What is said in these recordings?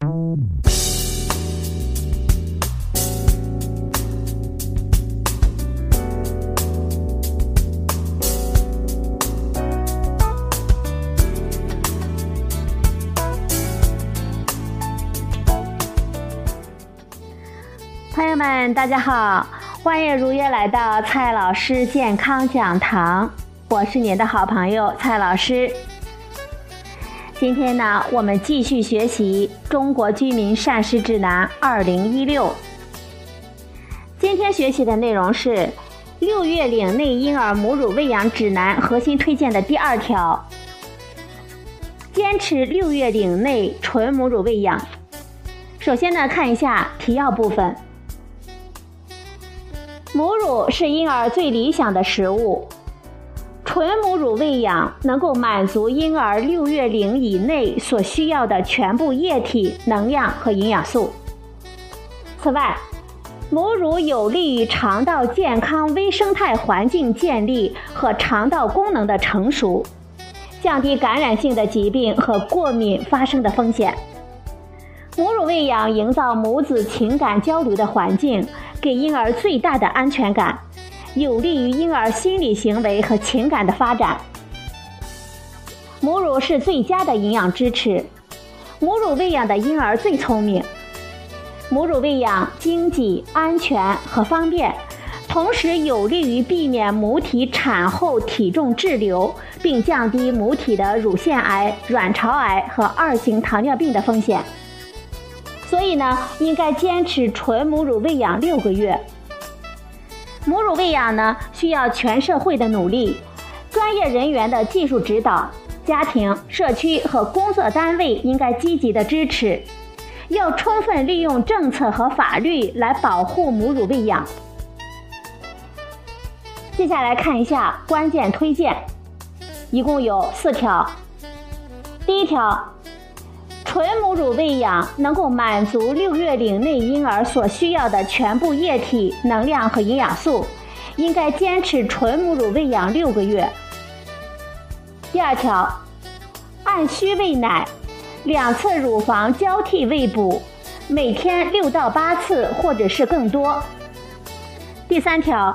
朋友们，大家好，欢迎如约来到蔡老师健康讲堂，我是您的好朋友蔡老师。今天呢，我们继续学习《中国居民膳食指南 （2016）》。今天学习的内容是六月龄内婴儿母乳喂养指南核心推荐的第二条：坚持六月龄内纯母乳喂养。首先呢，看一下提要部分。母乳是婴儿最理想的食物，纯母乳喂养能够满足婴儿六月龄以内所需要的全部液体、能量和营养素。此外，母乳有利于肠道健康微生态环境建立和肠道功能的成熟，降低感染性的疾病和过敏发生的风险。母乳喂养营造母子情感交流的环境。给婴儿最大的安全感，有利于婴儿心理行为和情感的发展。母乳是最佳的营养支持，母乳喂养的婴儿最聪明。母乳喂养经济、安全和方便，同时有利于避免母体产后体重滞留，并降低母体的乳腺癌、卵巢癌和二型糖尿病的风险。所以呢，应该坚持纯母乳喂养六个月。母乳喂养呢，需要全社会的努力，专业人员的技术指导，家庭、社区和工作单位应该积极的支持，要充分利用政策和法律来保护母乳喂养。接下来看一下关键推荐，一共有四条。第一条。纯母乳喂养能够满足六月龄内婴儿所需要的全部液体、能量和营养素，应该坚持纯母乳喂养六个月。第二条，按需喂奶，两次乳房交替喂哺，每天六到八次或者是更多。第三条，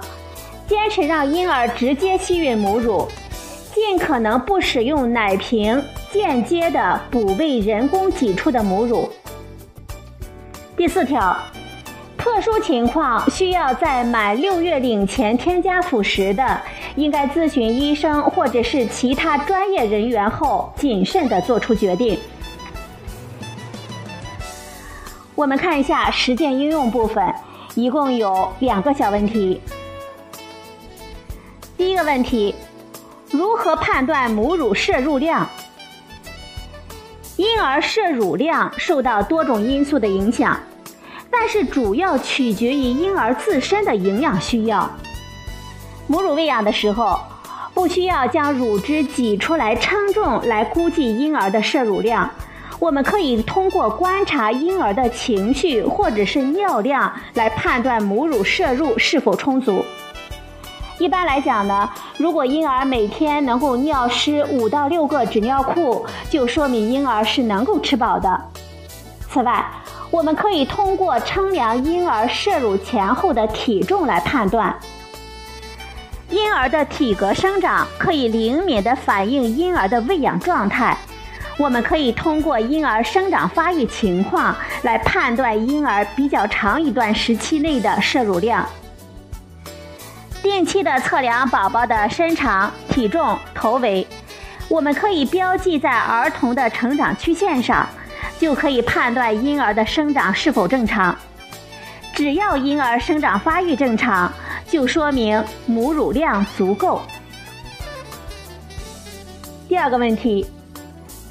坚持让婴儿直接吸吮母乳，尽可能不使用奶瓶。间接的补喂人工挤出的母乳。第四条，特殊情况需要在满六月龄前添加辅食的，应该咨询医生或者是其他专业人员后，谨慎的做出决定。我们看一下实践应用部分，一共有两个小问题。第一个问题，如何判断母乳摄入量？婴儿摄乳量受到多种因素的影响，但是主要取决于婴儿自身的营养需要。母乳喂养的时候，不需要将乳汁挤出来称重来估计婴儿的摄乳量，我们可以通过观察婴儿的情绪或者是尿量来判断母乳摄入是否充足。一般来讲呢，如果婴儿每天能够尿湿五到六个纸尿裤，就说明婴儿是能够吃饱的。此外，我们可以通过称量婴儿摄入前后的体重来判断。婴儿的体格生长可以灵敏地反映婴儿的喂养状态，我们可以通过婴儿生长发育情况来判断婴儿比较长一段时期内的摄入量。定期的测量宝宝的身长、体重、头围，我们可以标记在儿童的成长曲线上，就可以判断婴儿的生长是否正常。只要婴儿生长发育正常，就说明母乳量足够。第二个问题，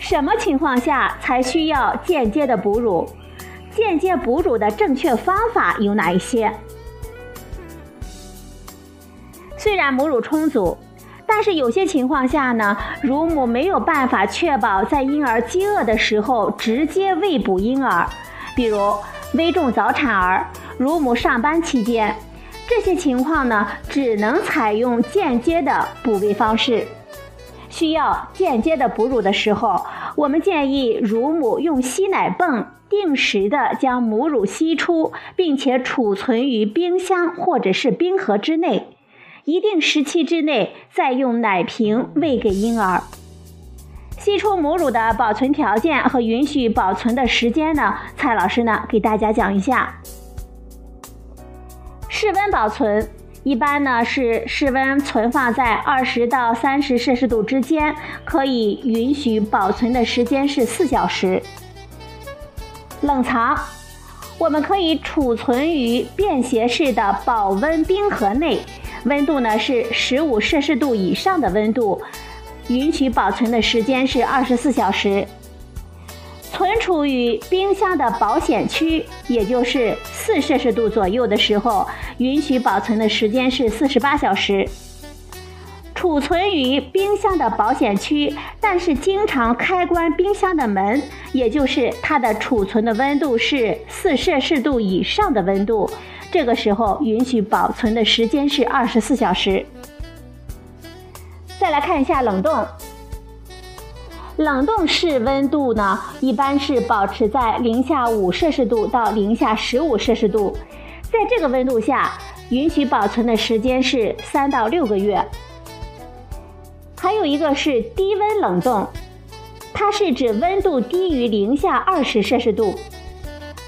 什么情况下才需要间接的哺乳？间接哺乳的正确方法有哪一些？虽然母乳充足，但是有些情况下呢，乳母没有办法确保在婴儿饥饿的时候直接喂哺婴儿，比如危重早产儿、乳母上班期间，这些情况呢，只能采用间接的哺喂方式。需要间接的哺乳的时候，我们建议乳母用吸奶泵定时的将母乳吸出，并且储存于冰箱或者是冰盒之内。一定时期之内，再用奶瓶喂给婴儿。吸出母乳的保存条件和允许保存的时间呢？蔡老师呢给大家讲一下。室温保存一般呢是室温存放在二十到三十摄氏度之间，可以允许保存的时间是四小时。冷藏，我们可以储存于便携式的保温冰盒内。温度呢是十五摄氏度以上的温度，允许保存的时间是二十四小时。存储于冰箱的保险区，也就是四摄氏度左右的时候，允许保存的时间是四十八小时。储存于冰箱的保险区，但是经常开关冰箱的门，也就是它的储存的温度是四摄氏度以上的温度。这个时候允许保存的时间是二十四小时。再来看一下冷冻，冷冻室温度呢，一般是保持在零下五摄氏度到零下十五摄氏度，在这个温度下，允许保存的时间是三到六个月。还有一个是低温冷冻，它是指温度低于零下二十摄氏度，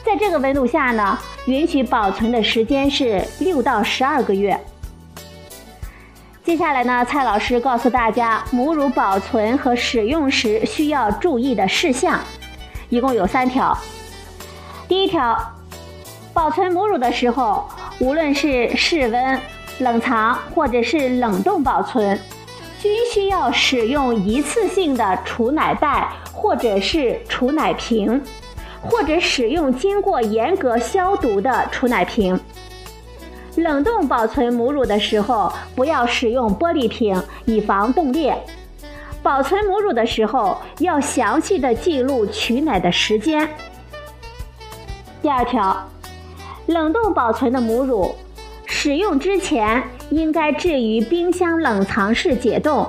在这个温度下呢。允许保存的时间是六到十二个月。接下来呢，蔡老师告诉大家母乳保存和使用时需要注意的事项，一共有三条。第一条，保存母乳的时候，无论是室温、冷藏或者是冷冻保存，均需要使用一次性的储奶袋或者是储奶瓶。或者使用经过严格消毒的储奶瓶。冷冻保存母乳的时候，不要使用玻璃瓶，以防冻裂。保存母乳的时候，要详细的记录取奶的时间。第二条，冷冻保存的母乳，使用之前应该置于冰箱冷藏室解冻。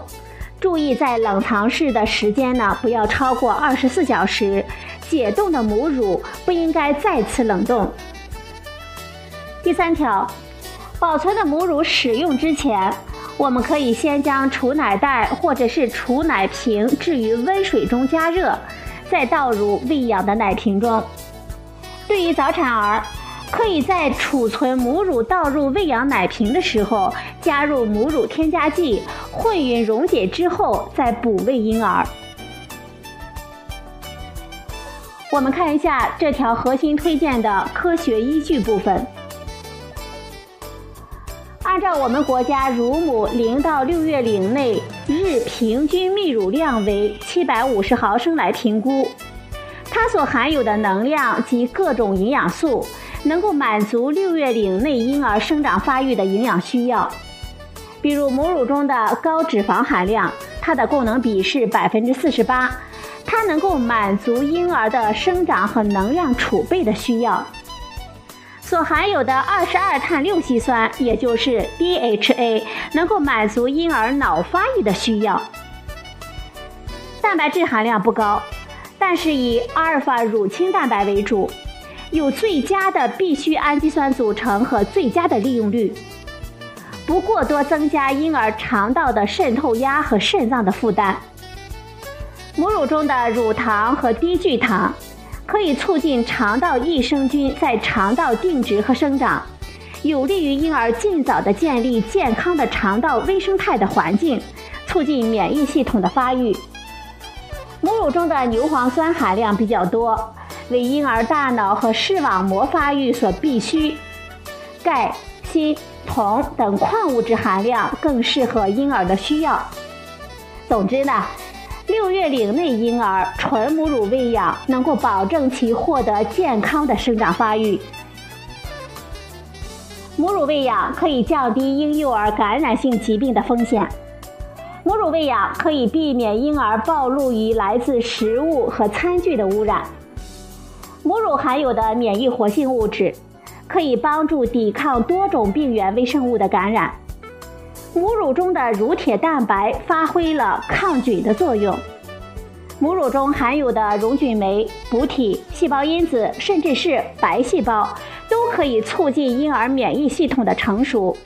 注意在冷藏室的时间呢，不要超过二十四小时。解冻的母乳不应该再次冷冻。第三条，保存的母乳使用之前，我们可以先将储奶袋或者是储奶瓶置于温水中加热，再倒入喂养的奶瓶中。对于早产儿，可以在储存母乳倒入喂养奶瓶的时候，加入母乳添加剂，混匀溶解之后再补喂婴儿。我们看一下这条核心推荐的科学依据部分。按照我们国家乳母零到六月龄内日平均泌乳量为七百五十毫升来评估，它所含有的能量及各种营养素能够满足六月龄内婴儿生长发育的营养需要。比如母乳中的高脂肪含量，它的供能比是百分之四十八。它能够满足婴儿的生长和能量储备的需要，所含有的二十二碳六烯酸，也就是 DHA，能够满足婴儿脑发育的需要。蛋白质含量不高，但是以阿尔法乳清蛋白为主，有最佳的必需氨基酸组成和最佳的利用率，不过多增加婴儿肠道的渗透压和肾脏的负担。母乳中的乳糖和低聚糖可以促进肠道益生菌在肠道定植和生长，有利于婴儿尽早的建立健康的肠道微生态的环境，促进免疫系统的发育。母乳中的牛磺酸含量比较多，为婴儿大脑和视网膜发育所必需。钙、锌、铜等矿物质含量更适合婴儿的需要。总之呢。六月龄内婴儿纯母乳喂养能够保证其获得健康的生长发育。母乳喂养可以降低婴幼儿感染性疾病的风险。母乳喂养可以避免婴儿暴露于来自食物和餐具的污染。母乳含有的免疫活性物质可以帮助抵抗多种病原微生物的感染。母乳中的乳铁蛋白发挥了抗菌的作用。母乳中含有的溶菌酶、补体、细胞因子，甚至是白细胞，都可以促进婴儿免疫系统的成熟。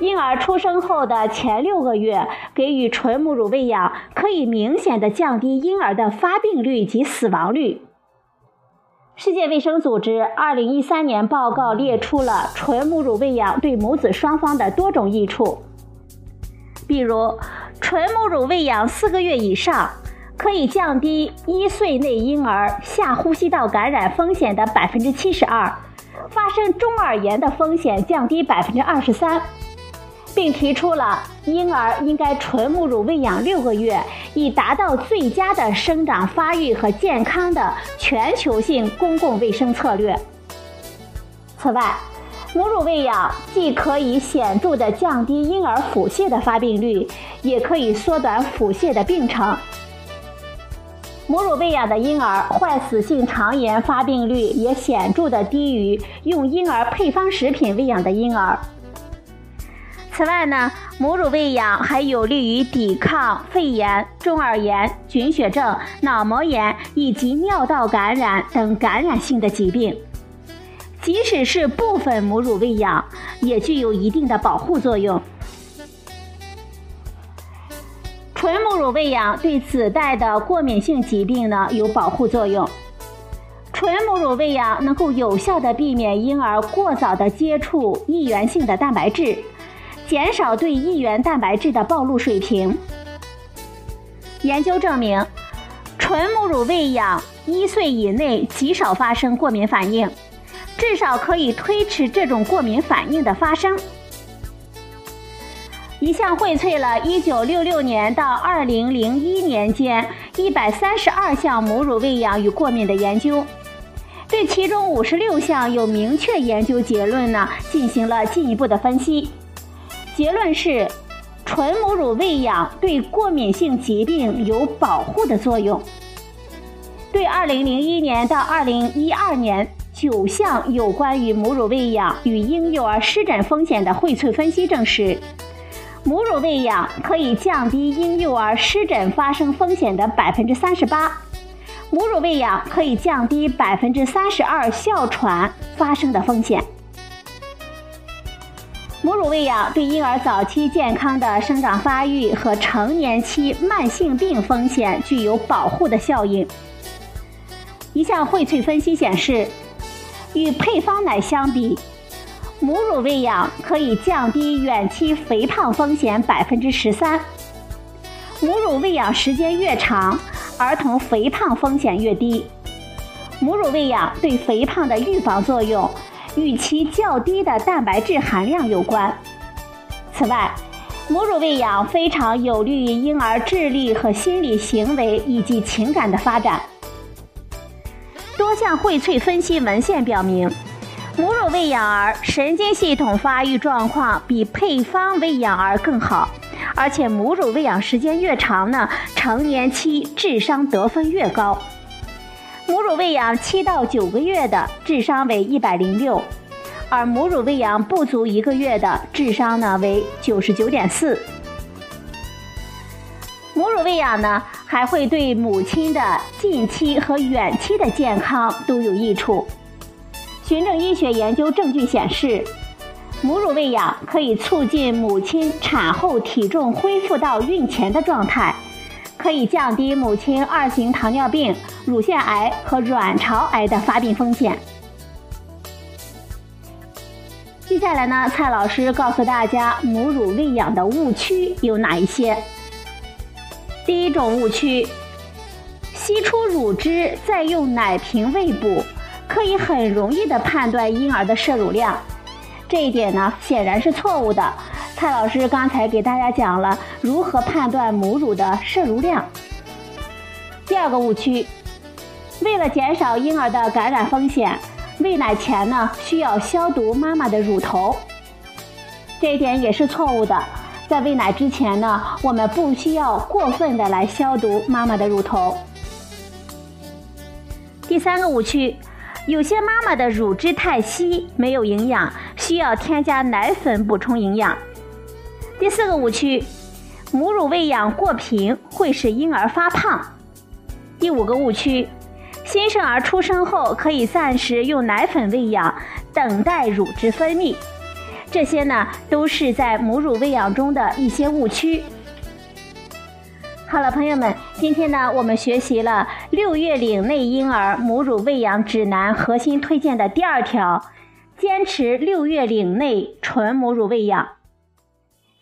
婴儿出生后的前六个月给予纯母乳喂养，可以明显的降低婴儿的发病率及死亡率。世界卫生组织二零一三年报告列出了纯母乳喂养对母子双方的多种益处，比如纯母乳喂养四个月以上。可以降低一岁内婴儿下呼吸道感染风险的百分之七十二，发生中耳炎的风险降低百分之二十三，并提出了婴儿应该纯母乳喂养六个月，以达到最佳的生长发育和健康的全球性公共卫生策略。此外，母乳喂养既可以显著地降低婴儿腹泻的发病率，也可以缩短腹泻的病程。母乳喂养的婴儿坏死性肠炎发病率也显著地低于用婴儿配方食品喂养的婴儿。此外呢，母乳喂养还有利于抵抗肺炎、中耳炎、菌血症、脑膜炎以及尿道感染等感染性的疾病。即使是部分母乳喂养，也具有一定的保护作用。纯母乳喂养对子代的过敏性疾病呢有保护作用。纯母乳喂养能够有效的避免婴儿过早的接触异源性的蛋白质，减少对异源蛋白质的暴露水平。研究证明，纯母乳喂养一岁以内极少发生过敏反应，至少可以推迟这种过敏反应的发生。一项荟萃了1966年到2001年间132项母乳喂养与过敏的研究，对其中56项有明确研究结论呢进行了进一步的分析。结论是，纯母乳喂养对过敏性疾病有保护的作用。对2001年到2012年九项有关于母乳喂养与婴幼儿湿疹风险的荟萃分析证实。母乳喂养可以降低婴幼儿湿疹发生风险的百分之三十八，母乳喂养可以降低百分之三十二哮喘发生的风险。母乳喂养对婴儿早期健康的生长发育和成年期慢性病风险具有保护的效应。一项荟萃分析显示，与配方奶相比。母乳喂养可以降低远期肥胖风险百分之十三。母乳喂养时间越长，儿童肥胖风险越低。母乳喂养对肥胖的预防作用与其较低的蛋白质含量有关。此外，母乳喂养非常有利于婴儿智力和心理行为以及情感的发展。多项荟萃分析文献表明。母乳喂养儿神经系统发育状况比配方喂养儿更好，而且母乳喂养时间越长呢，成年期智商得分越高。母乳喂养七到九个月的智商为一百零六，而母乳喂养不足一个月的智商呢为九十九点四。母乳喂养呢还会对母亲的近期和远期的健康都有益处。循证医学研究证据显示，母乳喂养可以促进母亲产后体重恢复到孕前的状态，可以降低母亲二型糖尿病、乳腺癌和卵巢癌的发病风险。接下来呢，蔡老师告诉大家母乳喂养的误区有哪一些？第一种误区：吸出乳汁再用奶瓶喂哺。可以很容易的判断婴儿的摄乳量，这一点呢显然是错误的。蔡老师刚才给大家讲了如何判断母乳的摄入量。第二个误区，为了减少婴儿的感染风险，喂奶前呢需要消毒妈妈的乳头，这一点也是错误的。在喂奶之前呢，我们不需要过分的来消毒妈妈的乳头。第三个误区。有些妈妈的乳汁太稀，没有营养，需要添加奶粉补充营养。第四个误区，母乳喂养过频会使婴儿发胖。第五个误区，新生儿出生后可以暂时用奶粉喂养，等待乳汁分泌。这些呢，都是在母乳喂养中的一些误区。好了，朋友们，今天呢，我们学习了六月龄内婴儿母乳喂养指南核心推荐的第二条，坚持六月龄内纯母乳喂养。